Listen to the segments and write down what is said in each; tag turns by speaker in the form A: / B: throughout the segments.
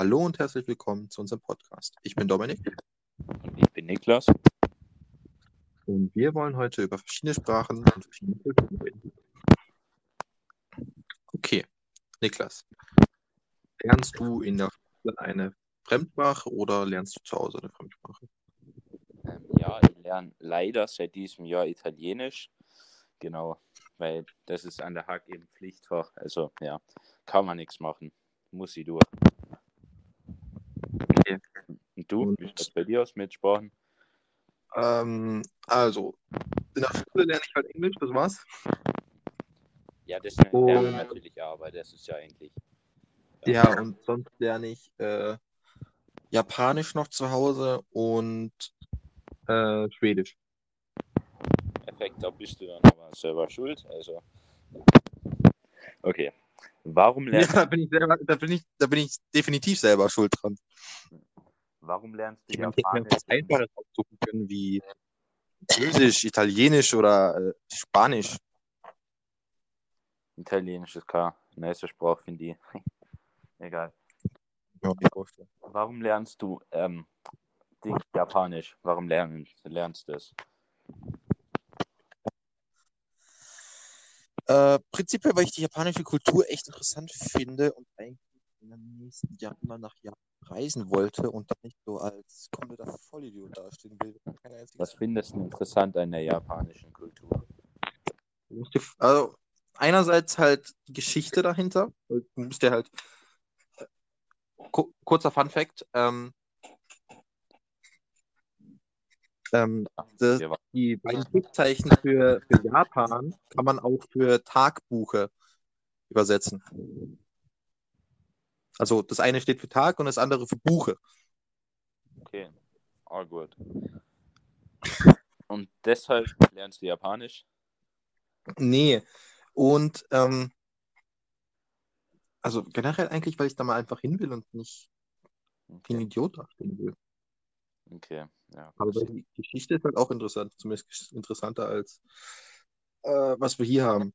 A: Hallo und herzlich willkommen zu unserem Podcast. Ich bin Dominik
B: Und ich bin Niklas.
A: und wir wollen heute über verschiedene Sprachen und verschiedene Kulturen reden. Okay, Niklas, lernst du in der Schule eine Fremdsprache oder lernst du zu Hause eine Fremdsprache?
B: Ähm, ja, ich lerne leider seit diesem Jahr Italienisch. Genau, weil das ist an der Hack eben Pflichtfach. Also ja, kann man nichts machen. Muss ich durch. Du,
A: Und-
B: wie sieht das bei dir aus mit Sprachen?
A: Ähm, also, in der Schule lerne ich halt Englisch, das war's.
B: Ja, das lernen
A: Oh.
B: wir natürlich auch, aber das ist ja eigentlich.
A: Ja, und sonst lerne ich äh, Japanisch noch zu Hause und äh, Schwedisch.
B: Perfekt, da bist du dann aber selber schuld. Also. Okay. Warum
A: Ja,
B: lernst,
A: da bin ich selber, da bin ich, da bin ich definitiv selber schuld dran.
B: Warum lernst du
A: Ich meine, ich
B: Japanisch?
A: Einfaches aussuchen können, wie Französisch, Italienisch oder äh, Spanisch.
B: Italienisch ist klar. Nice Sprache, finde ich. Egal.
A: Ja.
B: Warum lernst du ähm, Japanisch? Warum lernen, lernst du das?
A: Äh, prinzipiell, weil ich die japanische Kultur echt interessant finde und eigentlich in den nächsten Jahren immer nach Japan reisen wollte und dann nicht so als kompletter Vollidiot dastehen will.
B: Was findest du interessant an der japanischen Kultur?
A: Also, einerseits halt die Geschichte dahinter. Du musst ja halt. Ku- Kurzer Fun Fact: ähm, ähm, das, die beiden Schriftzeichen für, für Japan kann man auch für Tagbuche übersetzen. Also, das eine steht für Tag und das andere für Buche.
B: Okay, all good. Und deshalb lernst du Japanisch?
A: Nee. Und ähm, also generell eigentlich, weil ich da mal einfach hin will und nicht wie ein Idiot dastehen will.
B: okay. Ja,
A: Aber die Geschichte ist halt auch interessant, zumindest interessanter als äh, was wir hier haben.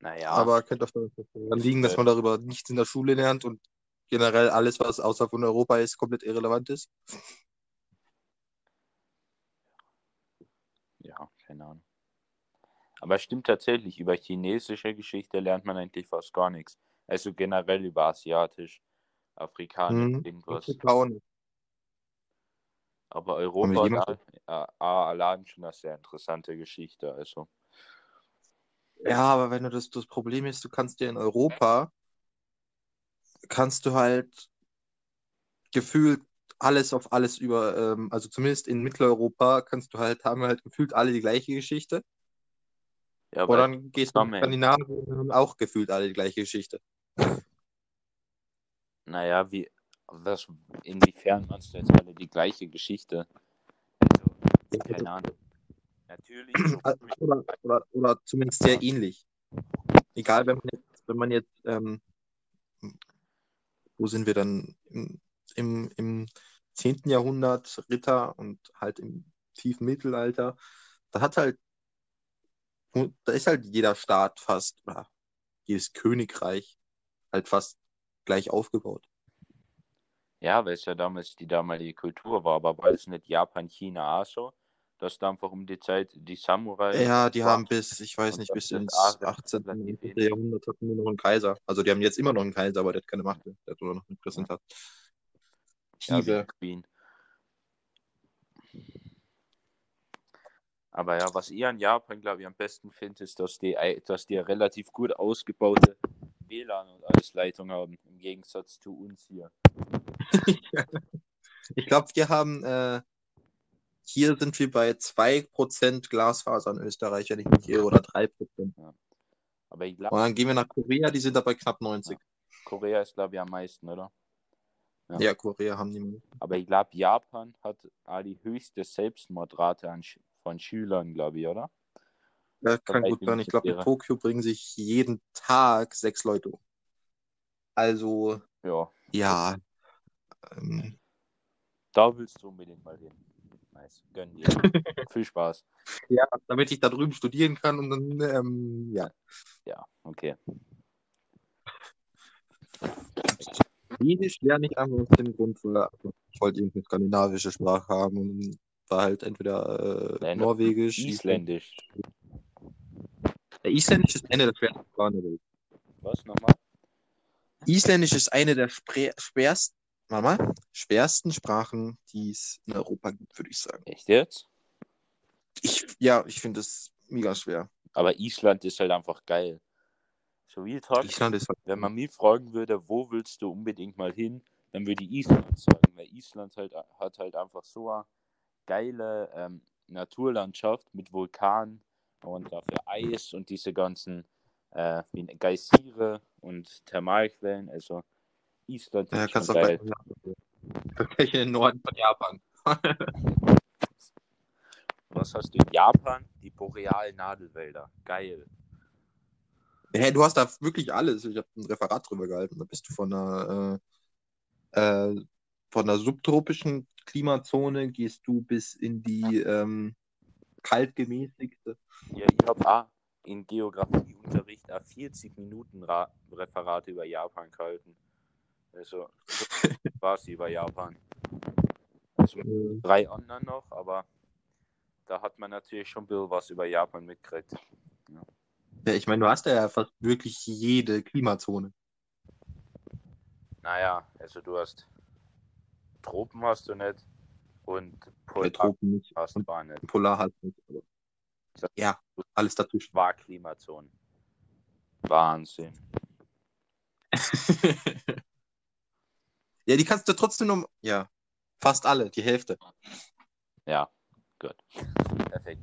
B: Naja,
A: Aber könnte auch daran liegen, dass man darüber nichts in der Schule lernt und generell alles, was außerhalb von Europa ist, komplett irrelevant ist.
B: ja, keine Ahnung. Aber es stimmt tatsächlich, über chinesische Geschichte lernt man eigentlich fast gar nichts. Also generell über asiatisch, afrikanisch,
A: Mhm.
B: irgendwas. Aber Europa hat äh, allein schon eine sehr interessante Geschichte. Also,
A: Ja, aber wenn du das, das Problem ist, du kannst dir in Europa, kannst du halt gefühlt alles auf alles über, ähm, also zumindest in Mitteleuropa kannst du halt, haben halt gefühlt alle die gleiche Geschichte.
B: ja, weil,
A: dann gehst du
B: zusammen-
A: Skandinavien und haben auch gefühlt alle die gleiche Geschichte.
B: naja, wie, was, inwiefern meinst du jetzt alle die gleiche Geschichte? Also,
A: Ja,
B: keine Ahnung. Natürlich,
A: Oder, oder, oder zumindest sehr ähnlich. Egal, wenn man jetzt, wenn man jetzt, ähm, wo sind wir dann? Im, im, im 10. Jahrhundert Ritter und halt im tiefen Mittelalter, da hat halt, da ist halt jeder Staat fast, oder jedes Königreich halt fast gleich aufgebaut.
B: ja, weil es ja damals die damalige Kultur war, aber war es nicht Japan, China auch so? Dass da einfach um die Zeit die Samurai.
A: Ja, die haben bis, ich weiß nicht, bis ins
B: auch
A: 18.
B: relativ
A: 19.
B: ähnlich.
A: Jahrhundert hatten die noch einen Kaiser. Also die haben jetzt immer noch einen Kaiser, aber der hat keine Macht mehr. Der hat nur noch eine Präsentat.
B: Ja. Queen. Aber ja, was ich an Japan, glaube ich, am besten finde, ist, dass die, dass die eine relativ gut ausgebaute WLAN und alles Leitung haben, im Gegensatz zu uns hier.
A: Ich glaube, wir haben, äh, hier sind wir bei 2% Glasfaser in Österreich, wenn ich mich irre, oder 3%.
B: Aber ich
A: Und dann gehen wir nach Korea, die sind da bei knapp 90.
B: Korea ist, glaube ich, am meisten, oder? Ja.
A: Ja, Korea haben die. mehr.
B: Aber ich glaube, Japan hat die höchste Selbstmordrate an, von Schülern, glaube ich, oder?
A: Ja, kann gut sein. Ich glaube, in. Tokio bringen sich jeden Tag sechs Leute um. Also,
B: Ja,
A: ja. Ähm,
B: da willst du unbedingt mal hin. Nice, gönn dir. Viel Spaß.
A: ja, damit ich da drüben studieren kann und dann, ähm, ja.
B: Ja, okay.
A: Schwedisch lerne ich einfach aus dem Grund, weil ich wollte irgendeine skandinavische Sprache haben und war halt entweder äh, Norwegisch,
B: Isländisch.
A: Ja, Isländisch ist eine der schwersten Sprachen der Welt.
B: Was nochmal?
A: Isländisch ist eine der schwersten, warte mal, schwersten Sprachen, die es in Europa gibt, würde ich sagen.
B: Echt jetzt?
A: Ich, ja, ich finde es mega schwer.
B: Aber Island ist halt einfach geil. So wie Talk,
A: Island ist halt,
B: wenn man mich fragen würde, wo willst du unbedingt mal hin, dann würde ich Island sagen, weil Island halt hat halt einfach so eine geile ähm, Naturlandschaft mit Vulkanen und dafür Eis und diese ganzen äh, wie Geysire und Thermalquellen. Also Island
A: ja, kannst auch
B: geil.
A: gleich in den Norden von Japan.
B: Was hast du in Japan? Die borealen Nadelwälder. Geil.
A: Hey, du hast da wirklich alles. Ich habe ein Referat drüber gehalten. Da bist du von einer, äh, äh, von einer subtropischen Klimazone, gehst du bis in die ähm, kaltgemäßigte.
B: Ja, ich habe auch in Geografieunterricht auch 40 Minuten Ra Referate über Japan gehalten. Also quasi über Japan. Also drei anderen noch, aber da hat man natürlich schon ein bisschen was über Japan mitgekriegt.
A: Ja, ich meine, du hast ja fast wirklich jede Klimazone.
B: Naja, also du hast Tropen hast du nicht und
A: Bei
B: Polar
A: Tropen nicht.
B: hast du auch nicht.
A: Polar halt nicht. Aber... Ja, alles dazwischen.
B: War Klimazonen. Wahnsinn.
A: ja, die kannst du trotzdem noch. Ja, fast alle, die Hälfte.
B: Ja, gut. Perfekt.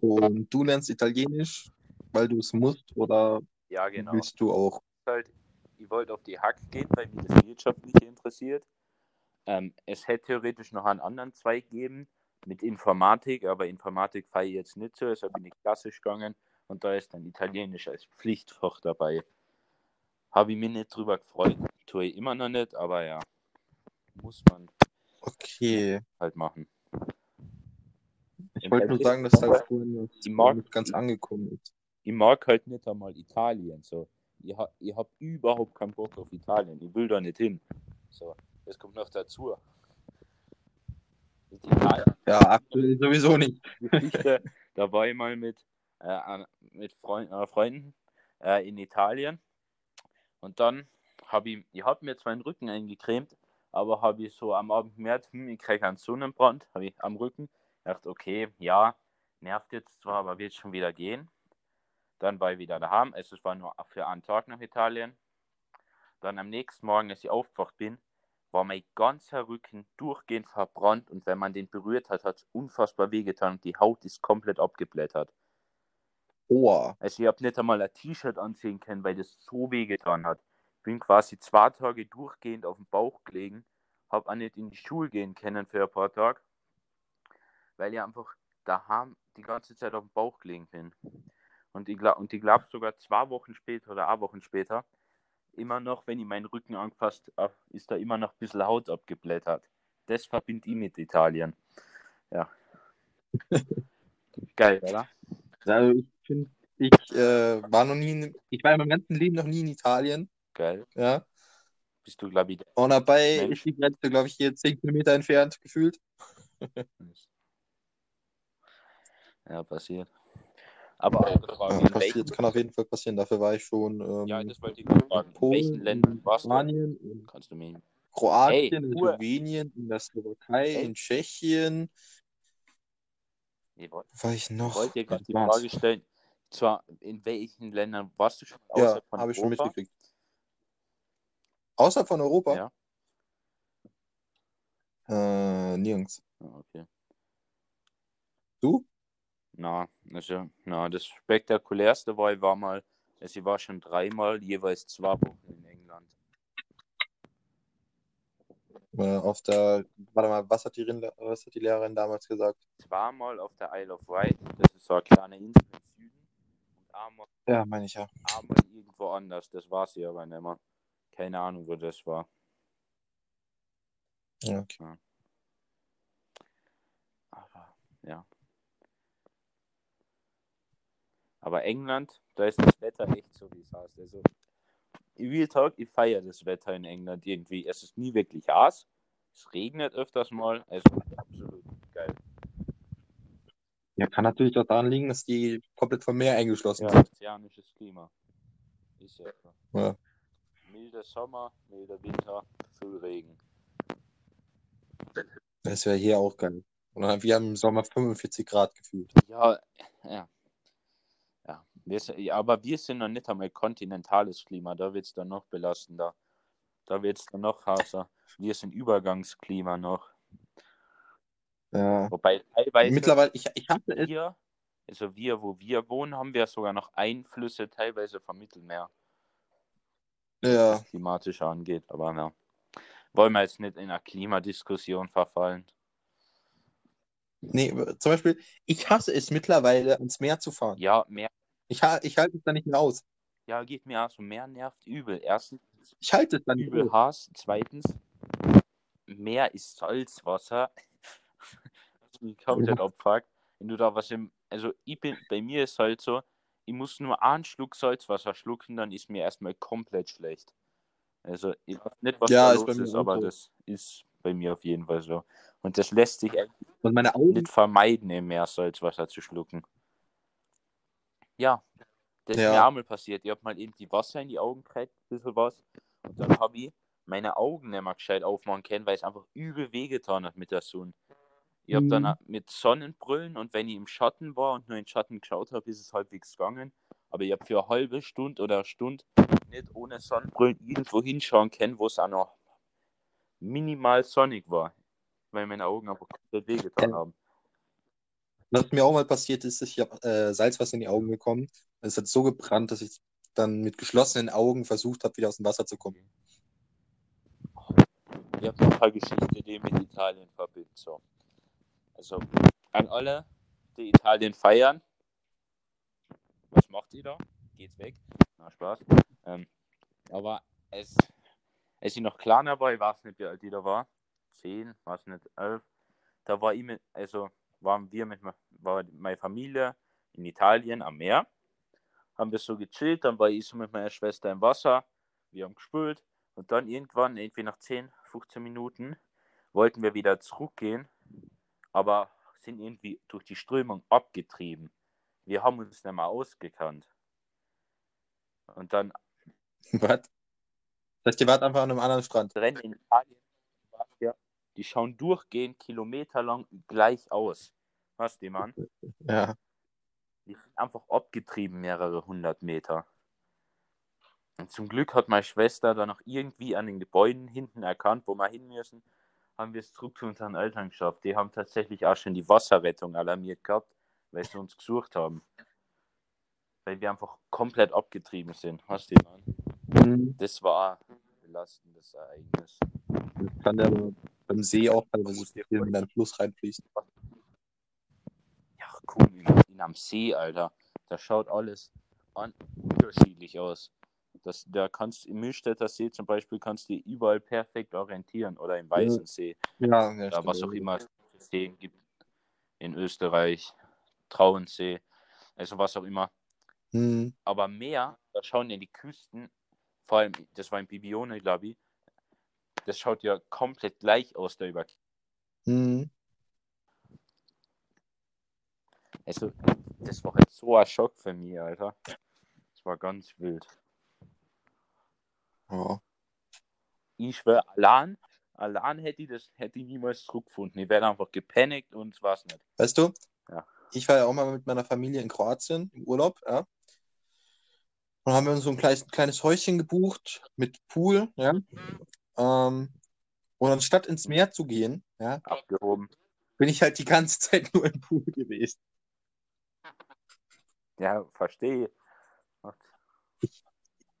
A: Und du lernst Italienisch, weil du es musst, oder
B: Ja, genau.
A: willst du auch?
B: halt, ich wollte auf die Hack gehen, weil mich das Wirtschaftliche interessiert. Ähm, es hätte theoretisch noch einen anderen Zweig geben mit Informatik, aber Informatik fahre ich jetzt nicht so, deshalb bin ich klassisch gegangen und da ist dann Italienisch als Pflichtfach dabei. Habe ich mich nicht drüber gefreut, tue ich immer noch nicht, aber ja, muss man
A: Okay.
B: halt machen.
A: Ich wollte nur sagen, dass vorhin das
B: Die Mark-
A: nicht ganz angekommen ist.
B: Ich mag halt nicht einmal Italien. So. Ich, ha ich habe überhaupt keinen Bock auf Italien. Ich will da nicht hin. So, das kommt noch dazu. Italien,
A: Ja, aktuell sowieso nicht.
B: Geschichte, da war ich mal mit, äh, mit Freund, äh, Freunden äh, in Italien. Und dann habe ich, ich habe mir zwar den Rücken eingecremt, aber habe ich so am Abend gemerkt, hm, ich kriege einen Sonnenbrand, habe ich am Rücken. dachte, okay, ja, nervt jetzt zwar, aber wird schon wieder gehen. Dann war ich wieder daheim. Es war nur für einen Tag nach Italien. Dann am nächsten Morgen, als ich aufgewacht bin, war mein ganzer Rücken durchgehend verbrannt und wenn man den berührt hat, hat es unfassbar wehgetan und die Haut ist komplett abgeblättert.
A: Oha.
B: Also ich habe nicht einmal ein T-Shirt anziehen können, weil das so wehgetan hat. Bin quasi zwei Tage durchgehend auf dem Bauch gelegen, habe auch nicht in die Schule gehen können für ein paar Tage, weil ich einfach daheim die ganze Zeit auf dem Bauch gelegen bin. Und ich glaube glaub sogar zwei Wochen später oder eine Wochen später, immer noch, wenn ich meinen Rücken angefasst habe, ist da immer noch ein bisschen Haut abgeblättert. Das verbinde ich mit Italien. Ja. Geil, oder?
A: Also ich finde, ich äh, war noch nie, in, ich war in meinem ganzen Leben noch nie in Italien.
B: Geil.
A: Ja.
B: Bist du, glaube ich,
A: Und dabei
B: Mensch.
A: ist die Grenze, glaube ich, hier 10 Kilometer entfernt gefühlt.
B: Ja, passiert. Aber Frage,
A: Ja,
B: in
A: passiert,
B: welchen,
A: kann auf jeden Fall passieren. Dafür war ich schon ähm,
B: ja, das wollte ich gerade fragen. In
A: Polen,
B: welchen Ländern warst du?
A: Spanien, in
B: Kannst du mir.
A: Kroatien,
B: Ey,
A: in. Slowenien, in der Slowakei,
B: Ey.
A: in Tschechien.
B: Ich woll-
A: Wo war ich
B: ich
A: noch?
B: wollte dir gerade die? Frage stellen. Zwar, in welchen Ländern warst du schon
A: Ja, habe ich schon mitgekriegt. Außerhalb von Europa?
B: Ja.
A: Äh, nirgends.
B: Ah, okay.
A: Du?
B: Na, also, na, das spektakulärste war, war mal, also ich war schon dreimal, jeweils zwei Wochen in England.
A: Äh, auf der, warte mal, was hat, die, was hat die Lehrerin damals gesagt?
B: Zweimal auf der Isle of Wight, das ist so eine kleine Insel einmal,
A: Ja, meine ich ja.
B: einmal irgendwo anders, das war sie aber nicht mehr. Keine Ahnung, wo das war.
A: ja okay.
B: Aber, ja. Aber England, da ist das Wetter echt so, wie es heißt. Also, Real Talk, ich feiere das Wetter in England irgendwie. Es ist nie wirklich heiß. Es regnet öfters mal. Geil.
A: Ja, kann natürlich auch daran liegen, dass die komplett vom Meer eingeschlossen
B: Ja,
A: sind.
B: ozeanisches Klima. Ist ja.
A: Ja.
B: Milder Sommer, milder Winter, viel Regen.
A: Das wäre hier auch geil. Und dann- wir haben im Sommer 45 Grad gefühlt.
B: Ja, ja. Ja, wir ja, aber wir sind noch nicht einmal kontinentales Klima, da wird es dann noch belastender. Da wird es dann noch heißer. Wir sind Übergangsklima noch.
A: Ja.
B: Wobei teilweise
A: Mittlerweile, ich, ich hatte es.
B: wir, also wir, wo wir wohnen, haben wir sogar noch Einflüsse teilweise vom Mittelmeer, was
A: Ja.
B: das klimatisch angeht. Aber ja, wollen wir jetzt nicht in einer Klimadiskussion verfallen.
A: Nee, zum Beispiel, ich hasse es mittlerweile, ans Meer zu fahren.
B: Ja, mehr,
A: Ich, ich halte es da nicht mehr aus.
B: ja, geht mir auch so. Mehr nervt übel. Erstens
A: Ich halte es da nicht
B: übel
A: aus.
B: Hass. Zweitens, Meer ist Salzwasser. Mich komplett abfuckt. Wenn du da was im. Also, ich bin, bei mir ist halt so, ich muss nur einen Schluck Salzwasser schlucken, dann ist mir erstmal komplett schlecht. Also, ich weiß nicht, was
A: Ja,
B: da
A: ist
B: los
A: mir
B: ist, aber
A: so.
B: das ist bei mir auf jeden Fall so. Und das lässt sich
A: Und meine Augen.
B: nicht vermeiden, im Meer Salzwasser zu schlucken. Ja, das ist
A: Ja.
B: mir auch mal passiert. Ich habe mal irgendwie Wasser in die Augen gekriegt, ein bisschen was. Und dann habe ich meine Augen nicht mehr gescheit aufmachen können, weil es einfach übel wehgetan hat mit der Sonne. Ich habe dann
A: Mhm.
B: mit Sonnenbrillen und wenn ich im Schatten war und nur in den Schatten geschaut habe, ist es halbwegs gegangen. Aber ich habe für eine halbe Stunde oder eine Stunde nicht ohne Sonnenbrillen irgendwo hinschauen können, wo es auch noch minimal sonnig war. Weil meine Augen einfach komplett wehgetan haben.
A: Was mir auch mal passiert ist, ich habe äh, Salzwasser in die Augen bekommen. Es hat so gebrannt, dass ich dann mit geschlossenen Augen versucht habe, wieder aus dem Wasser zu kommen.
B: Ich habe noch ein paar Geschichten, die mit Italien verbinden. So. Also an alle, die Italien feiern. Was macht ihr da? Geht's weg? Na, Spaß. Ähm, aber es, als ich noch kleiner war, ich weiß nicht, wie alt ich da war. Zehn, weiß nicht, elf. Da war ich mit, also waren wir mit war meine Familie in Italien am Meer. Haben wir so gechillt, dann war ich so mit meiner Schwester im Wasser. Wir haben gespült. Und dann irgendwann, irgendwie nach 10, 15 Minuten, wollten wir wieder zurückgehen, aber sind irgendwie durch die Strömung abgetrieben. Wir haben uns nicht mehr ausgekannt. Und dann
A: Was? Das heißt, ihr wart einfach an einem anderen Strand.
B: Rennen in Italien, ja, die schauen durchgehend kilometerlang gleich aus. Was die Mann?
A: Ja.
B: Die sind einfach abgetrieben, mehrere hundert Meter. Und zum Glück hat meine Schwester dann noch irgendwie an den Gebäuden hinten erkannt, wo wir hin müssen. Haben wir es zurück zu unseren Eltern geschafft. Die haben tatsächlich auch schon die Wasserrettung alarmiert gehabt, weil sie uns gesucht haben. Weil wir einfach komplett abgetrieben sind. Was die Mann?
A: Mhm.
B: Das war ein belastendes Ereignis.
A: Das kann der beim See auch teilweise wenn da ein Fluss reinfließt.
B: Ja, cool, in, in am See, Alter. Da schaut alles unterschiedlich aus. Das, da kannst im Mühlstädter See zum Beispiel kannst du überall perfekt orientieren oder im Weißen See
A: Ja, ja
B: was auch immer es Seen gibt in Österreich, Trauensee, also was auch immer.
A: Mhm.
B: Aber mehr, da schauen ja die Küsten, vor allem, das war in Bibione, glaube ich, das schaut ja komplett gleich aus da über.
A: Mhm.
B: Also, das war halt so ein Schock für mich, Alter. Das war ganz wild.
A: Ja.
B: Ich schwöre, allein, allein hätte ich das hätte ich niemals zurückgefunden. Ich wäre einfach gepanikt und es war's nicht.
A: Weißt du,
B: Ja.
A: ich war ja auch mal mit meiner Familie in Kroatien im Urlaub, ja. Und haben wir uns so ein kleines, kleines Häuschen gebucht mit Pool, ja. Ähm, und anstatt ins Meer zu gehen, ja,
B: Abgehoben.
A: bin ich halt die ganze Zeit nur im Pool gewesen.
B: Ja, verstehe.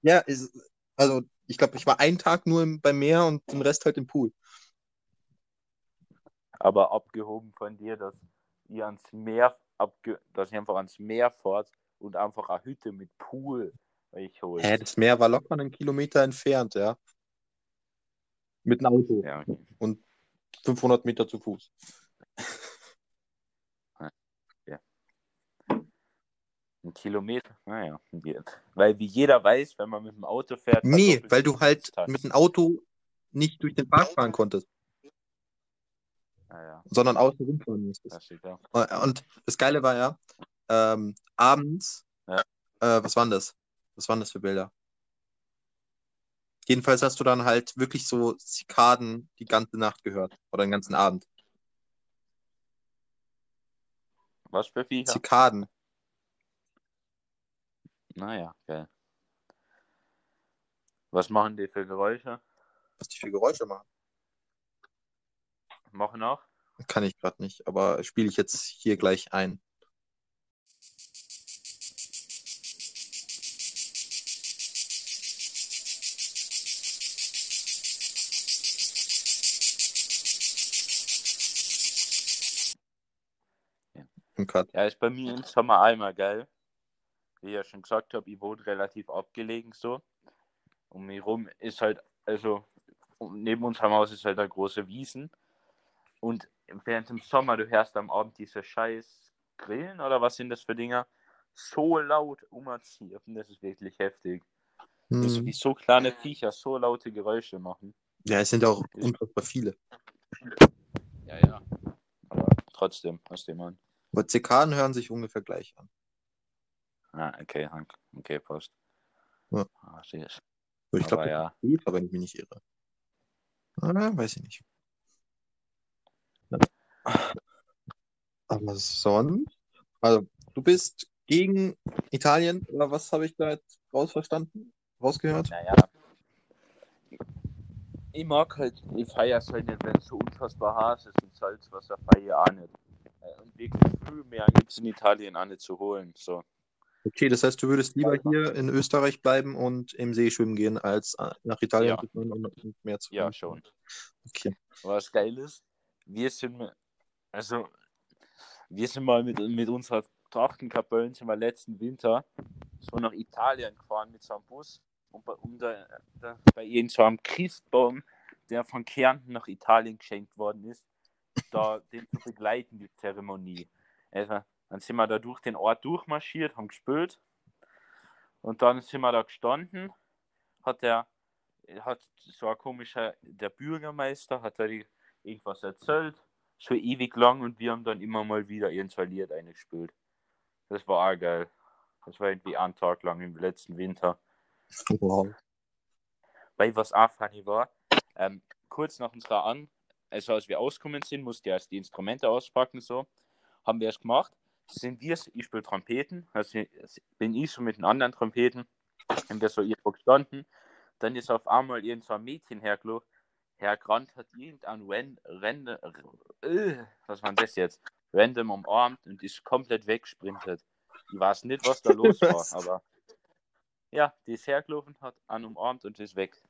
A: Ja, ist, also ich glaube, ich war einen Tag nur im, beim Meer und den Rest halt im Pool.
B: Aber abgehoben von dir, dass ihr ans Meer abge dass ihr einfach ans Meer fahrt und einfach eine Hütte mit Pool euch holt.
A: Hä, das Meer war locker einen Kilometer entfernt, ja. Mit einem Auto.
B: Ja,
A: 500 Meter zu Fuß.
B: Ein Kilometer, naja. Weil wie jeder weiß, wenn man mit dem Auto fährt.
A: Nee, weil du halt
B: Distanz.
A: mit dem Auto nicht durch den Park fahren konntest,
B: Naja,
A: sondern außen rumfahren musstest.
B: das steht da.
A: Und das Geile war ja, ähm, abends,
B: Ja.
A: äh, was waren das? Was waren das für Bilder? Jedenfalls hast du dann halt wirklich so Zikaden die ganze Nacht gehört oder den ganzen Abend.
B: Was für Viecher?
A: Zikaden.
B: Naja, geil. Was machen die für Geräusche?
A: Was die für Geräusche machen,
B: Machen auch?
A: kann ich gerade nicht, aber spiele ich jetzt hier gleich ein.
B: Ja, ist bei mir im Sommer einmal geil. Wie ich ja schon gesagt habe, ich wohne relativ abgelegen so. Um mich rum ist halt, also neben unserem Haus ist halt eine große Wiesen. Und während dem Sommer, du hörst am Abend diese scheiß Grillen oder was sind das für Dinger? So laut umziehen. Das ist wirklich heftig. Das ist
A: Hm.
B: wie so kleine Viecher so laute Geräusche machen.
A: Ja, es sind ja auch unfassbar viele.
B: Ja, ja. Aber trotzdem, was die meinen.
A: Aber Zikaden hören sich ungefähr gleich an.
B: Ah, okay, Hank. Okay, passt.
A: Ja.
B: Ah, schön.
A: Ich glaube,
B: ja.
A: geht, aber wenn ich mich nicht irre. Ah, weiß ich nicht. Aber sonst, also du bist gegen Italien oder was habe ich da jetzt rausverstanden, rausgehört?
B: Naja. Ich mag halt, ich feiere es halt nicht, wenn es so unfassbar heiß ist und Salzwasser feiere ich auch nicht. Äh, Und wirklich viel mehr gibt es in Italien auch nicht zu holen. So.
A: Okay, das heißt, du würdest lieber hier in Österreich bleiben und im See schwimmen gehen, als äh, nach Italien
B: Ja.
A: zu fahren und mehr zu
B: Ja, schon.
A: Okay.
B: Was geil ist, wir sind, also, wir sind mal mit, mit unserer Trachtenkapelle sind wir letzten Winter so nach Italien gefahren mit so einem Bus und bei, um da, da, bei irgend so einem Christbaum, der von Kärnten nach Italien geschenkt worden ist, da den zu begleiten, die Zeremonie. Also, dann sind wir da durch den Ort durchmarschiert, haben gespült und dann sind wir da gestanden, hat der hat so ein komischer, der Bürgermeister hat da irgendwas erzählt, so ewig lang und wir haben dann immer mal wieder irgendein Lied eingespielt. Das war auch geil. Das war irgendwie einen Tag lang im letzten Winter.
A: Wow.
B: Weil was auch funny war, ähm, kurz nach unserer An, also als wir ausgekommen sind, musste ich erst die Instrumente auspacken, so, haben wir es gemacht. Sind wir, ich spiele Trompeten, also bin ich so mit den anderen Trompeten, haben wir so irgendwo gestanden, dann ist auf einmal irgend so ein Mädchen hergelo, hergerannt, hat irgendein Ren, Ren, äh, was war das jetzt? Random umarmt und ist komplett weggesprintet. Ich weiß nicht, was da los war, aber ja, die ist hergelaufen, hat an umarmt und ist weg.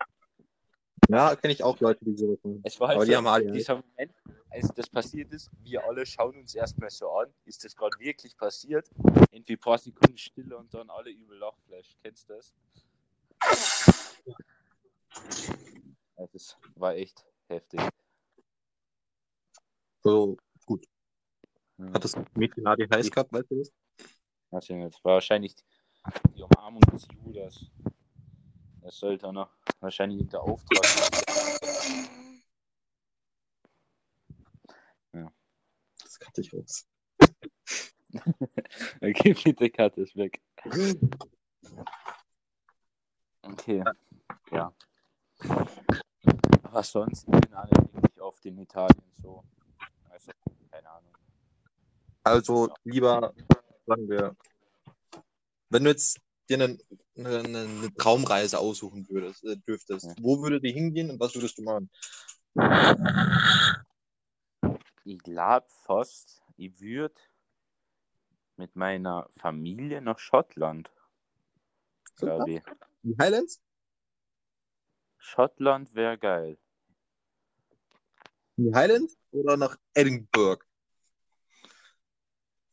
A: Ja, kenne ich auch Leute, die sowas machen.
B: Es war halt
A: Aber die
B: so,
A: haben alle,
B: dieser Moment, als das passiert ist, wir alle schauen uns erstmal so an, ist das gerade wirklich passiert? Irgendwie ein paar Sekunden Stille und dann alle übel Lachflash. Kennst du das? Ja, das war echt heftig.
A: So, gut.
B: Ja.
A: Hat das Mädchen ADHS gehabt, weißt du das?
B: Weiß ich nicht. War wahrscheinlich die Umarmung des Judas. Das sollte noch wahrscheinlich der Auftrag sein.
A: Das kannte ich raus.
B: Okay, bitte cut es weg. Okay. Ja. Aber sonst, ich bin alle wirklich oft in Italien so. Also, keine Ahnung.
A: Also lieber, sagen wir, wenn du jetzt dir eine, eine, Traumreise aussuchen würdest, äh, dürftest, wo würde die hingehen und was würdest du machen?
B: Ich glaube fast, ich würde mit meiner Familie nach Schottland, glaube ich.
A: Die Highlands?
B: Schottland wäre geil.
A: Die Highlands oder nach Edinburgh?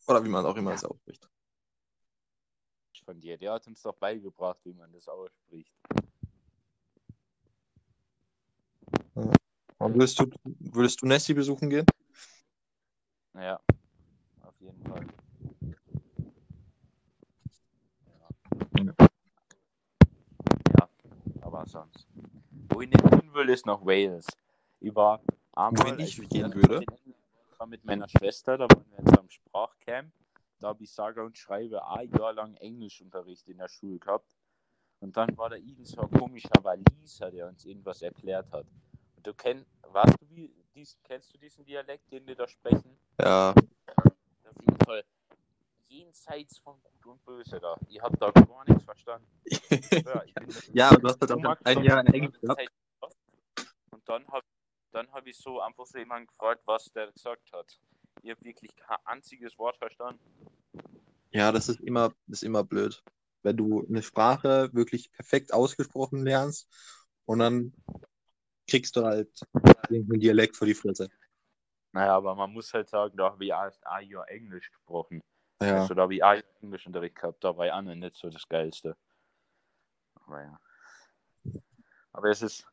A: Oder wie man auch immer es ausspricht
B: von dir. Der hat uns doch beigebracht, wie man das ausspricht.
A: Und würdest du, würdest du Nessie besuchen gehen?
B: Ja, auf jeden Fall. Ja. ja, aber sonst. Wohin ich hin will, ist nach Wales. Über Armor.
A: Wenn ich gehen würde?
B: Mit meiner Schwester, da waren wir in so einem Sprachcamp. Da habe ich sage und schreibe ein Jahr lang Englischunterricht in der Schule gehabt. Und dann war da irgend so ein komischer Waliser, der uns irgendwas erklärt hat. Und du kennst, weißt du, wie, dies, kennst du diesen Dialekt, den wir da sprechen?
A: Ja.
B: Auf jeden Fall jenseits von Gut und Böse da. Ich habe da gar nichts verstanden. Ja,
A: Ja, du hast halt
B: magst
A: ein Jahr
B: die
A: Englisch gehabt.
B: Und dann habe dann hab ich so einfach so jemanden gefragt, was der gesagt hat. Ich habe wirklich kein einziges Wort verstanden.
A: Ja, das ist immer, ist immer blöd. Wenn du eine Sprache wirklich perfekt ausgesprochen lernst und dann kriegst du halt irgendeinen Dialekt vor die Fresse.
B: Naja, aber man muss halt sagen, da habe ich ein Jahr Englisch gesprochen.
A: Ja.
B: Also da habe ich Jahr Englischunterricht gehabt, da war ich noch nicht so das Geilste. Aber ja. Aber es ist,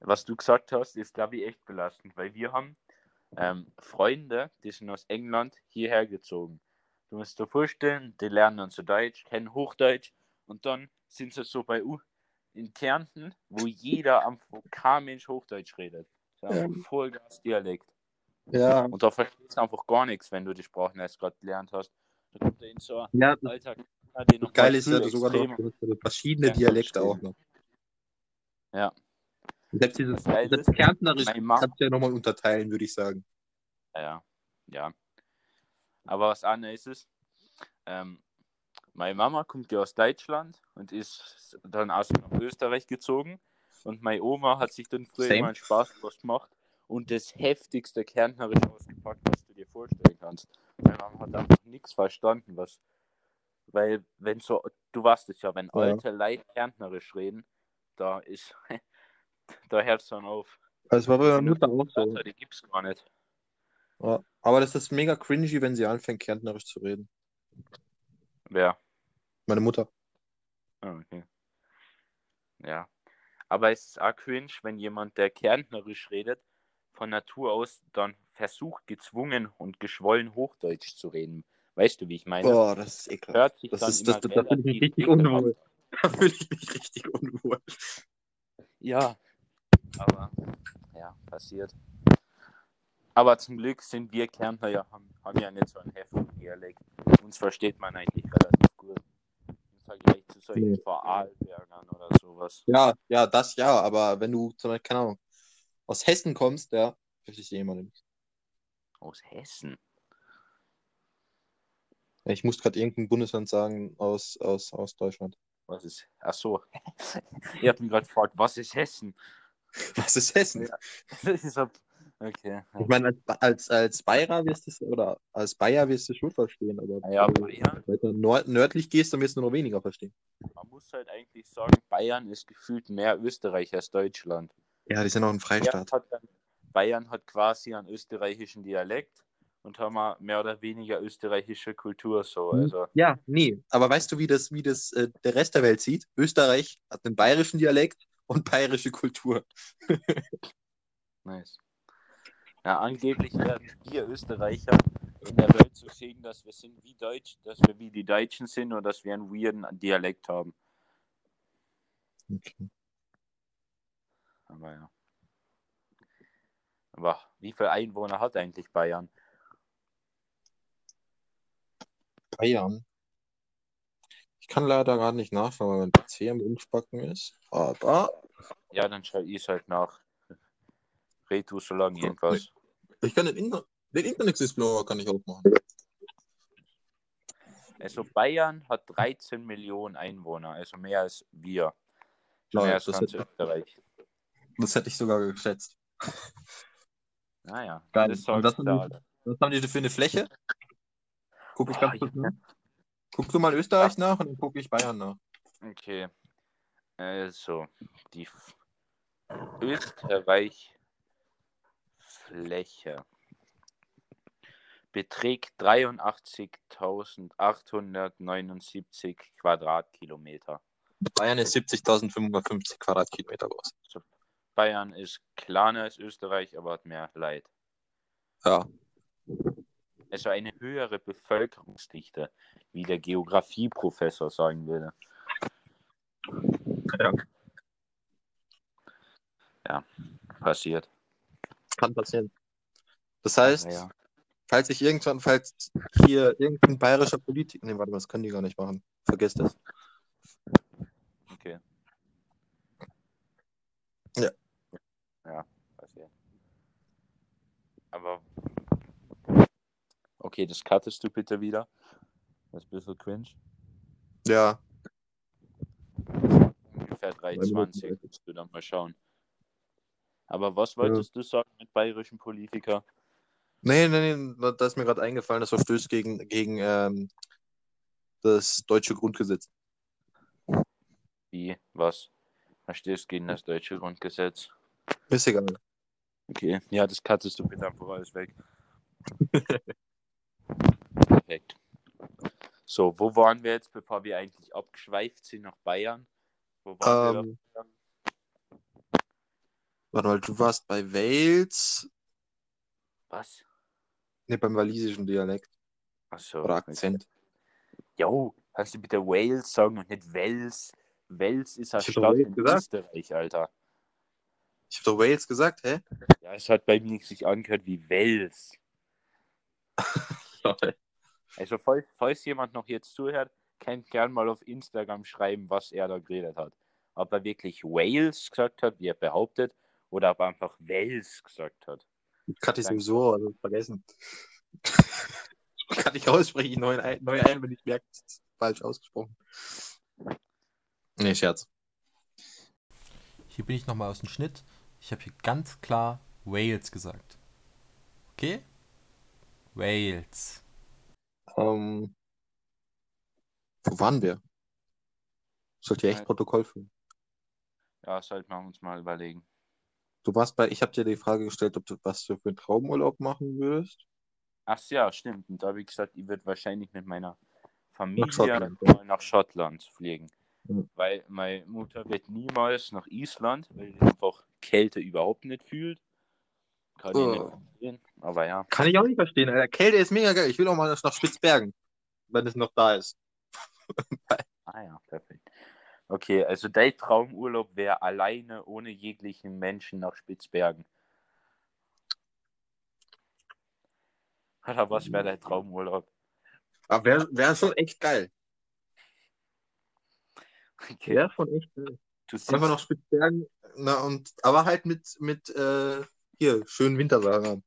B: was du gesagt hast, ist, glaube ich, echt belastend, weil wir haben ähm, Freunde, die sind aus England hierher gezogen. Du musst dir vorstellen, die lernen dann so Deutsch, kennen Hochdeutsch und dann sind sie so bei U in Kärnten, wo jeder am kein Mensch Hochdeutsch redet. Das ist einfach Vollgas-Dialekt.
A: Ja,
B: Und da verstehst du einfach gar nichts, wenn du die Sprachen erst gerade gelernt hast. Da kommt er in so ein
A: ja
B: Knall, den mal
A: ist ja sogar noch, ja verschiedene
B: Ja,
A: Dialekte auch noch.
B: Ja.
A: Selbst dieses selbst Kärntnerisch kannst du ja nochmal unterteilen, würde ich sagen.
B: Ja, ja. Aber was anderes ist, ähm, meine Mama kommt ja aus Deutschland und ist dann aus Österreich gezogen. Und meine Oma hat sich dann früher
A: Same.
B: immer einen Spaß gemacht und das heftigste Kärntnerisch ausgepackt, was du dir vorstellen kannst. Meine Mama hat einfach nichts verstanden, was. Weil, wenn so, du weißt es ja, wenn
A: Ja.
B: alte Leute Kärntnerisch reden, da ist, da hört es dann auf.
A: Das war bei meiner Mutter auch so.
B: Die gibt's gar nicht.
A: Ja. Aber das ist mega cringy, wenn sie anfängt, Kärntnerisch zu reden.
B: Wer?
A: Meine Mutter.
B: Ah, okay. Ja. Aber es ist auch cringe, wenn jemand, der kärntnerisch redet, von Natur aus dann versucht, gezwungen und geschwollen Hochdeutsch zu reden. Weißt du, wie ich meine?
A: Boah, das ist ekelhaft.
B: Hört sich
A: Das
B: dann
A: ist- das- da fühle ich mich
B: relativ
A: richtig unwohl. Da fühle ich mich richtig unwohl.
B: Ja, aber ja, passiert. Aber zum Glück sind wir Kärntner ja, haben, haben ja nicht so einen heftigen Dialekt. Uns versteht man eigentlich relativ gut. Im Vergleich zu solchen
A: Nee.
B: Vorarlbergern oder sowas.
A: Ja, ja, das ja, aber wenn du, zum Beispiel, keine Ahnung, aus Hessen kommst, ja, verstehe ich jemanden nicht.
B: Aus Hessen.
A: Ich muss gerade irgendein Bundesland sagen aus, aus, aus Deutschland.
B: Was ist. Ach so. Ihr habt mich gerade gefragt, was ist Hessen?
A: Was ist Hessen?
B: Ja. Das ist ab... Okay.
A: Ich meine, als, als, als Bayer wirst du es, oder als Bayer wirst du schon verstehen, aber
B: Ja,
A: wenn du
B: Bayern.
A: weiter nord nördlich gehst, dann wirst du noch weniger verstehen.
B: Man muss halt eigentlich sagen, Bayern ist gefühlt mehr Österreich als Deutschland.
A: Ja, die sind auch ein
B: Bayern
A: Freistaat.
B: hat, dann, Bayern hat quasi einen österreichischen Dialekt und haben mehr oder weniger österreichische Kultur so.
A: Mhm.
B: Also,
A: Ja, nee. Aber weißt du, wie das, wie das äh, der Rest der Welt sieht? Österreich hat einen bayerischen Dialekt und bayerische Kultur.
B: nice. Ja, angeblich werden wir Österreicher in der Welt so sehen, dass wir sind wie Deutsch, dass wir wie die Deutschen sind und dass wir einen weirden Dialekt haben.
A: Okay.
B: Aber ja. Aber wie viele Einwohner hat eigentlich Bayern?
A: Bayern. Ich kann leider gerade nicht nachschauen, weil mein PC am Umspacken ist. Aber
B: Ja, dann schau ich halt nach. Du so lange irgendwas.
A: ich kann den, Inter den Internet Explorer kann ich aufmachen.
B: Also Bayern hat 13 Millionen Einwohner, also mehr als wir.
A: Ja,
B: mehr als
A: das hätte-
B: Österreich.
A: Das hätte ich sogar geschätzt.
B: Naja,
A: Geil.
B: das
A: Und das haben
B: halt.
A: Was haben die für eine Fläche? Guck ich
B: Boah,
A: ganz kurz nach. Guckst du mal Österreich nach und dann gucke ich Bayern nach.
B: Okay. Also, die F- Österreich-Fläche beträgt 83.879 Quadratkilometer.
A: Bayern ist 70.550 Quadratkilometer groß.
B: Bayern ist kleiner als Österreich, aber hat mehr Leid.
A: Ja.
B: Also eine höhere Bevölkerungsdichte, wie der Geografieprofessor sagen würde.
A: Ja.
B: passiert.
A: Kann passieren. Das heißt,
B: Ja.
A: falls ich irgendwann, falls hier irgendein bayerischer Politiker, nee, warte mal, das können die gar nicht machen. Vergesst das.
B: Okay.
A: Ja.
B: Ja, passiert. Aber. Okay, das cuttest du bitte wieder. Das ist ein bisschen cringe.
A: Ja,
B: Ungefähr
A: Minuten
B: 3,20. Musst du dann mal schauen. Aber was wolltest du sagen mit bayerischen Politiker?
A: nee, nee, nee, da ist mir gerade eingefallen, das verstößt gegen, gegen ähm, das deutsche Grundgesetz.
B: Wie? Was? Verstehst gegen das deutsche Grundgesetz?
A: Ist egal.
B: Okay. Ja, das cuttest du bitte einfach alles weg. Perfekt. So, wo waren wir jetzt, bevor wir eigentlich abgeschweift sind nach Bayern? Wo waren
A: Ähm,
B: wir?
A: Warte mal, du warst bei Wales,
B: Was?
A: ne, beim walisischen Dialekt
B: Achso.
A: oder Akzent.
B: Jo, kannst du bitte Wales sagen und nicht Wels? Wels ist eine
A: hab doch
B: Stadt
A: Wales
B: in
A: gesagt.
B: Österreich, Alter.
A: Ich habe doch Wales gesagt, hä?
B: Ja, es hat bei mir nicht sich angehört wie Wels. Also, falls, falls jemand noch jetzt zuhört, könnt gern mal auf Instagram schreiben, was er da geredet hat. Ob er wirklich Wales gesagt hat, wie er behauptet, oder ob er einfach Wels gesagt hat.
A: Kann ich sowieso, also vergessen. Kann ich aussprechen, neu ein, neu ein, wenn ich merke, es ist falsch ausgesprochen. Nee, Scherz.
C: Hier bin ich nochmal aus dem Schnitt. Ich habe hier ganz klar Wales gesagt. Okay? Wales.
A: Ähm, wo waren wir? Sollte ja echt Protokoll führen.
B: Ja, sollten wir uns mal überlegen.
A: Du warst bei, ich habe dir die Frage gestellt, ob du was du für einen Traumurlaub machen würdest.
B: Ach ja, stimmt. Und da habe ich gesagt, ich würde wahrscheinlich mit meiner Familie
A: Schottland,
B: mal nach Schottland fliegen.
A: Mhm.
B: Weil meine Mutter wird niemals nach Island, weil sie einfach Kälte überhaupt nicht fühlt. Kann ich
A: Oh.
B: nicht verstehen. Aber ja.
A: Kann ich auch nicht verstehen, Alter. Kälte ist mega geil. Ich will auch mal nach Spitzbergen, wenn es noch da ist.
B: Ah ja, perfekt. Okay, also dein Traumurlaub wäre alleine ohne jeglichen Menschen nach Spitzbergen. Oder was wäre dein Traumurlaub?
A: Aber wäre wär schon echt geil.
B: Okay.
A: Wäre schon echt geil. Einfach nach Spitzbergen, na und, aber halt mit, mit äh, hier, schönen Wintersachen.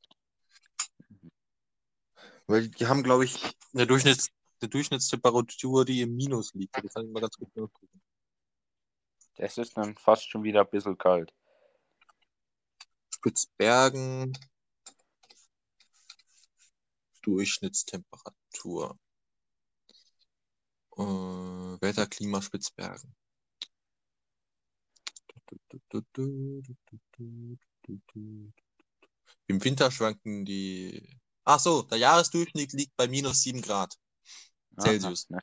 A: Weil die haben, glaube ich, eine, Durchschnitts, eine Durchschnittstemperatur, die im Minus liegt. Das kann ich mal ganz gut nachgucken.
B: Das ist dann fast schon wieder ein bisschen kalt.
A: Spitzbergen, Durchschnittstemperatur. Äh, Wetterklima Spitzbergen. Im Winter schwanken die. Ach so, der Jahresdurchschnitt liegt bei minus 7 Grad.
B: Aha,
A: Celsius.
B: ne?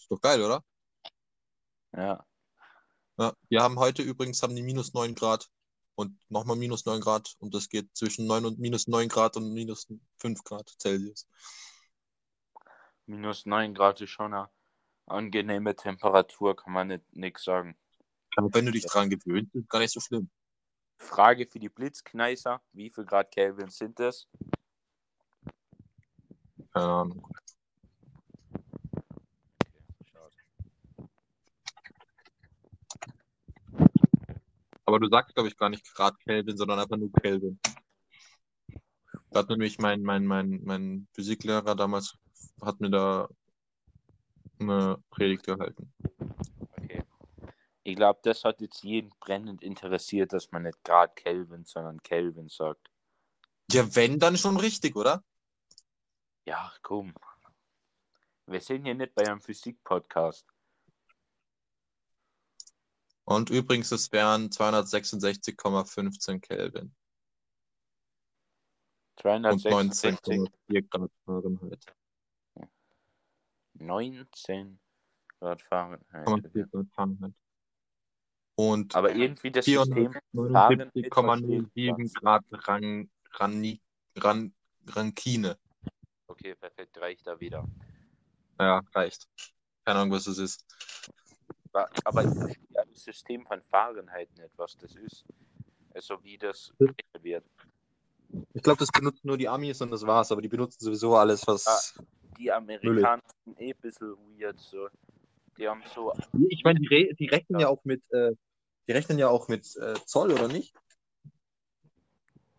A: Ist doch geil, oder?
B: Ja,
A: Ja, wir haben heute übrigens haben die minus 9 Grad und nochmal minus 9 Grad und das geht zwischen 9 und minus 9 Grad und minus 5 Grad Celsius.
B: minus 9 Grad ist schon eine angenehme Temperatur, kann man nicht nix sagen.
A: Aber wenn du dich dran gewöhnt, ist gar nicht so schlimm.
B: Frage für die Blitzkneiser: Wie viel Grad Kelvin sind es?
A: Keine Ahnung. Aber du sagst, glaube ich, gar nicht Grad Kelvin, sondern einfach nur Kelvin. Da hat nämlich mein, mein, mein, mein Physiklehrer damals, hat mir da eine Predigt gehalten.
B: Okay. Ich glaube, das hat jetzt jeden brennend interessiert, dass man nicht Grad Kelvin, sondern Kelvin sagt.
A: Ja, wenn, dann schon richtig, oder?
B: Ja, komm. Wir sind hier nicht bei einem Physik-Podcast.
A: Und übrigens, es wären 266,15 Kelvin und
B: 266,
A: 19,4 Grad Fahrenheit.
B: 19 Grad Fahrenheit.
A: 0,4 Grad Fahrenheit. Und
B: Aber irgendwie das System
A: 479,07 Grad Ran, Rani, Ran, Rankine.
B: Okay, perfekt, reicht da wieder.
A: Ja, reicht. Keine Ahnung, was das ist.
B: Aber System von Fahrenheit nicht, was das ist. Also wie das wird.
A: Ich glaube, das benutzen nur die Amis und das war's, aber die benutzen sowieso alles, was.
B: Die Amerikaner sind eh ein bisschen weird. So. Die haben so.
A: Ich meine, die, die rechnen ja auch mit, äh, die rechnen ja auch mit äh, Zoll, oder nicht?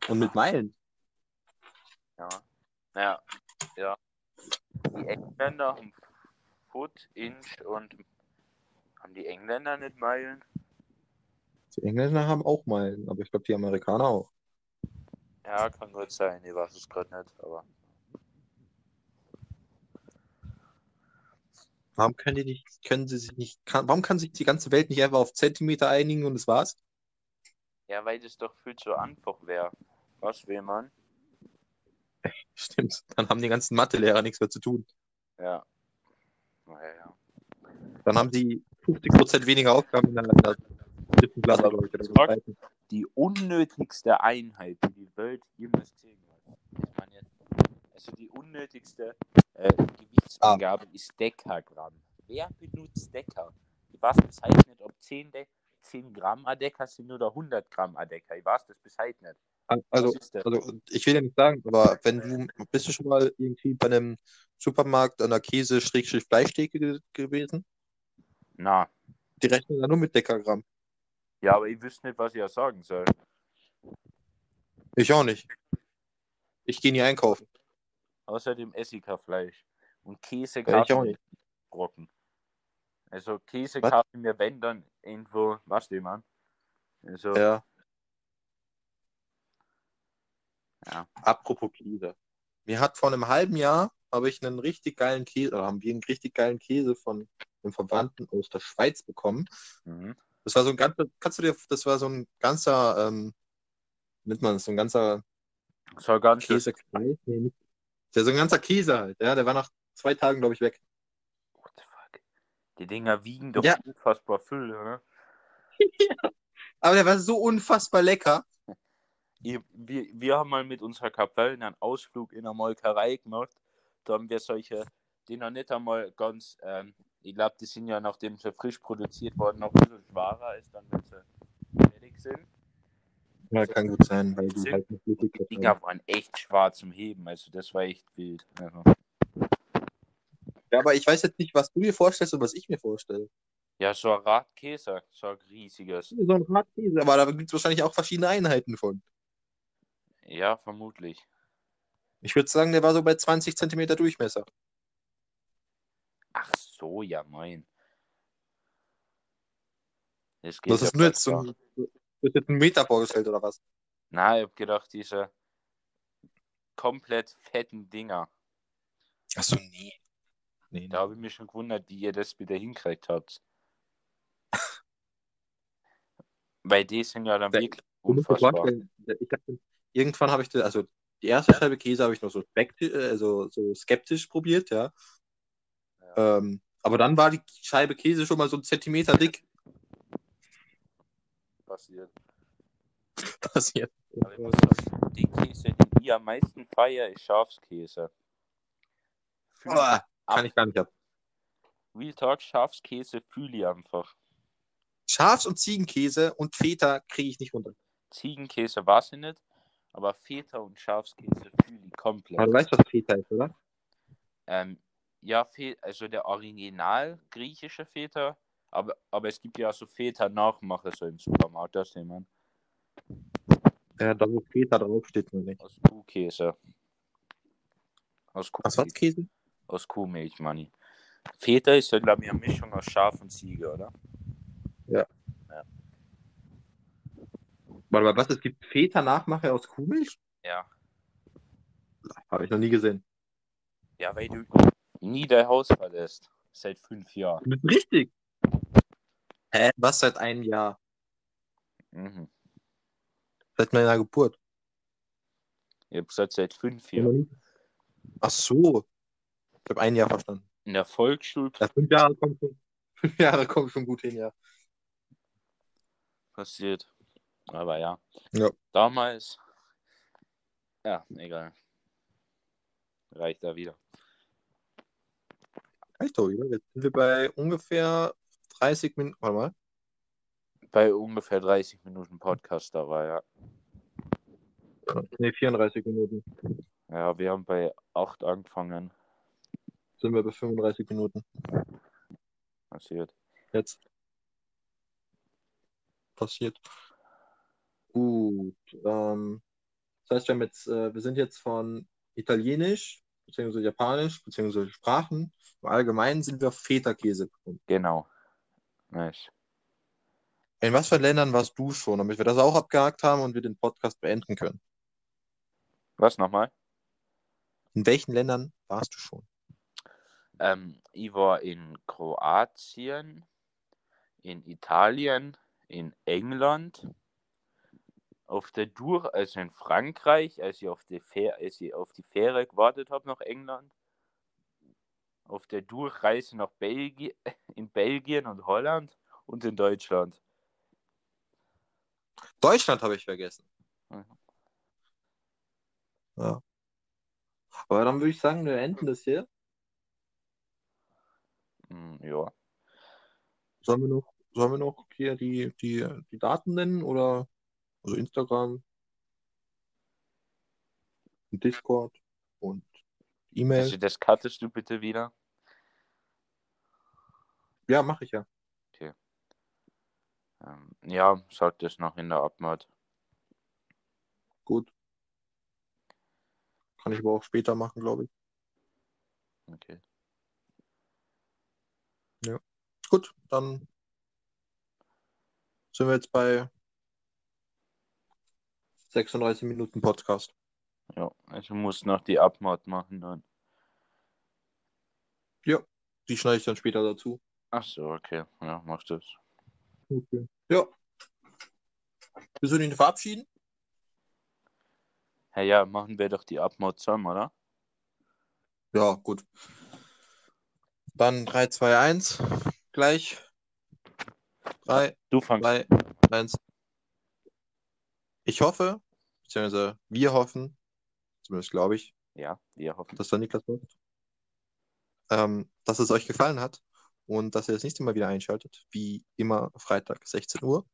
A: Und mit Meilen.
B: Ja. Naja, ja. Die Engländer haben Foot, Inch und. Haben die Engländer nicht Meilen?
A: Die Engländer haben auch Meilen, aber ich glaube, die Amerikaner auch.
B: Ja, kann gut sein. Ich weiß es gerade nicht, aber.
A: Warum können die nicht, können sie sich nicht, kann, warum kann sich die ganze Welt nicht einfach auf Zentimeter einigen und das war's?
B: Ja, weil das doch viel zu einfach wäre. Was will man?
A: Stimmt. Dann haben die ganzen Mathelehrer nichts mehr zu tun.
B: Ja. Naja, ja.
A: Dann haben die 50% weniger Aufgaben in der, Klasse,
B: Aber
A: glaube ich, oder so.
B: sag- Die unnötigste Einheit, die die Welt jemals gesehen hat. Ich meine jetzt, also die unnötigste äh, Gewichtsangabe ist Dekagramm. Wer benutzt Decker? Ich weiß bis heute nicht, ob 10, De 10 Gramm a Decker sind oder 100 Gramm a Decker. Ich weiß das bis heute nicht.
A: Also, also, ich will ja nicht sagen, aber wenn du, bist du schon mal irgendwie bei einem Supermarkt an der Käse-Fleischtheke ge gewesen?
B: Na,
A: Die rechnen ja nur mit Dekagramm.
B: ja, aber ich wüsste nicht, was ich ja sagen soll.
A: Ich auch nicht. Ich gehe nie einkaufen.
B: Außerdem esse ich kein Fleisch. Und Käse
A: Ja, ich auch
B: ich nicht Brocken. Also Käse
A: Was?
B: kaufe ich mir, wenn dann irgendwo, was du, man? Also,
A: Ja.
B: Ja.
A: Apropos Käse. Mir hat vor einem halben Jahr habe ich einen richtig geilen Käse, oder haben wir einen richtig geilen Käse von einem Verwandten aus der Schweiz bekommen.
B: mhm.
A: Das war so ein ganzer, kannst du dir, das war so ein ganzer, ähm, nennt man das, so ein ganzer
B: ganz
A: Käsekreis? Nee, nicht. Der so ein ganzer Käse halt, ja, der war nach zwei Tagen, glaube ich, weg.
B: What the fuck? Die Dinger wiegen doch
A: Ja.
B: unfassbar viel, oder?
A: Aber der war so unfassbar lecker.
B: Wir, wir haben mal mit unserer Kapelle einen Ausflug in der Molkerei gemacht. Da haben wir solche, die noch nicht einmal ganz, ähm, ich glaube, die sind ja, nachdem sie frisch produziert wurden, noch ein bisschen schwerer als dann, wenn sie fertig sind.
A: Ja, kann gut sein, weil die halt nicht flüssig
B: Die Dinger waren echt schwer zum Heben, also das war echt wild. Also,
A: Ja, aber ich weiß jetzt nicht, was du dir vorstellst und was ich mir vorstelle.
B: ja, so ein Radkäse, so ein riesiges.
A: So ein Hartkäse, aber da gibt es wahrscheinlich auch verschiedene Einheiten von.
B: Ja, vermutlich.
A: Ich würde sagen, der war so bei 20 Zentimeter Durchmesser.
B: Ach so, ja, mein. Das geht
A: Das
B: ja
A: ist nur jetzt so ein, jetzt Meter vorgestellt oder was?
B: Na, ich hab gedacht, diese komplett fetten Dinger.
A: Achso, nee. nee.
B: Da habe ich mich schon gewundert, wie ihr das wieder hinkriegt habt. Weil die sind ja dann
A: Der-
B: wirklich unfassbar.
A: hab, irgendwann habe ich, das- also die erste Scheibe Käse habe ich noch so, äh, so, skeptisch probiert, ja. Ähm, aber dann war die Scheibe Käse schon mal so einen Zentimeter dick.
B: Passiert.
A: Passiert.
B: Die Käse, die ich am meisten feiere, ist Schafskäse.
A: Boah, kann ich gar nicht ab.
B: Real Talk, Schafskäse fühle ich einfach.
A: Schafs- und Ziegenkäse und Feta kriege ich nicht runter.
B: Ziegenkäse weiß ich nicht, aber Feta und Schafskäse fühle ich komplett.
A: Aber du weißt, was Feta ist, oder?
B: Ähm, ja, also der original griechische Feta, aber, aber es gibt ja so Feta-Nachmacher so im Supermarkt, das sieht man.
A: Ja, da wo Feta draufsteht, nur nicht.
B: Aus Kuhkäse. Aus, Kuh
A: Was war's, Käse?
B: aus Kuhmilch, Manni. Feta ist ja, glaube ich, eine Mischung aus Schaf und Ziege, oder?
A: Warte mal, was? Es gibt Feta-Nachmacher aus Kuhmilch?
B: Ja.
A: Habe ich noch nie gesehen.
B: Ja, weil du nie dein Haus verlässt. Seit fünf Jahren.
A: Du bist richtig. Hä? Was seit einem Jahr?
B: Mhm.
A: Seit meiner Geburt.
B: Ich habe gesagt, seit fünf Jahren.
A: Ach so. Ich habe ein Jahr verstanden.
B: In der Volksschule
A: Ja, fünf Jahre kommt schon, fünf Jahre kommt schon gut hin, ja.
B: passiert. Aber ja.
A: Ja.
B: Damals. Ja, egal. Reicht da wieder.
A: Reicht doch wieder. Jetzt sind wir bei ungefähr 30 Minuten. Warte mal.
B: bei ungefähr 30 Minuten Podcast da war, ja.
A: Ne, 34 Minuten.
B: Ja, wir haben bei 8 angefangen.
A: Sind wir bei 35 Minuten.
B: Passiert.
A: Jetzt. Passiert. Gut. Ähm, das heißt, wir, jetzt, äh, wir sind jetzt von Italienisch, beziehungsweise Japanisch, beziehungsweise Sprachen. Im Allgemeinen sind wir auf Feta-Käse gekommen.
B: Genau. Nice.
A: In was für Ländern warst du schon, damit wir das auch abgehakt haben und wir den Podcast beenden können?
B: Was nochmal?
A: In welchen Ländern warst du schon?
B: Ähm, ich war in Kroatien, in Italien, in England, auf der Dur, also in Frankreich, als ich auf die, Fähr als ich auf die Fähre gewartet habe nach England, auf der Durchreise nach Belgien, in Belgien und Holland und in Deutschland.
A: Deutschland habe ich vergessen.
B: Mhm.
A: Ja. Aber dann würde ich sagen, wir enden das hier.
B: Hm, ja.
A: Sollen wir noch, sollen wir noch hier die, die, die Daten nennen oder also Instagram, Discord und E-Mail?
B: Also das cuttest du bitte wieder.
A: Ja, mache ich ja.
B: Ähm, ja, sag das noch in der Abmod.
A: Gut. Kann ich aber auch später machen, glaube ich.
B: Okay.
A: Gut, dann sind wir jetzt bei 36 Minuten Podcast.
B: Ja, also muss noch die Abmod machen dann.
A: Ja, die schneide ich dann später dazu.
B: Ach so, okay. Ja, mach das.
A: Okay. Ja. Willst du dich verabschieden?
B: Hey, ja, machen wir doch die Abmod zusammen, oder?
A: Ja, gut. Dann 3, 2, 1. Gleich. 3,
B: Du fangst.
A: 2, 1. Ich hoffe, beziehungsweise wir hoffen, zumindest glaube ich,
B: Ja, wir hoffen.
A: dass der Niklas hofft, ähm, dass es euch gefallen hat und dass ihr das nächste Mal wieder einschaltet, wie immer Freitag 16 Uhr.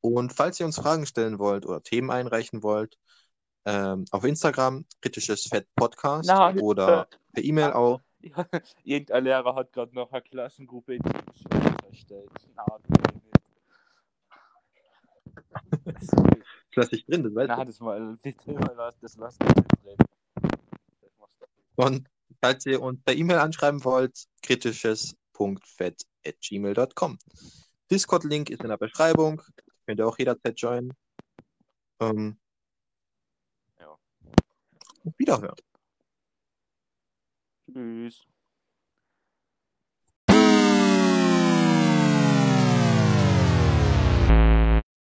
A: Und falls ihr uns Fragen stellen wollt oder Themen einreichen wollt, ähm, auf Instagram kritisches Fett Podcast
B: Na,
A: oder per E-Mail auch.
B: Ja, irgendein Lehrer hat gerade noch eine Klassengruppe in Teams erstellt. Na,
A: Lass dich drin, das weißt
B: Na,
A: du.
B: das mal, das lass nicht drin. Das.
A: Und falls ihr uns per E-Mail anschreiben wollt, kritisches.fett.gmail.com. Discord-Link ist in der Beschreibung. Könnt ihr auch jederzeit joinen. Ähm,
B: Ja.
A: Auf Wiederhören.
B: Tschüss.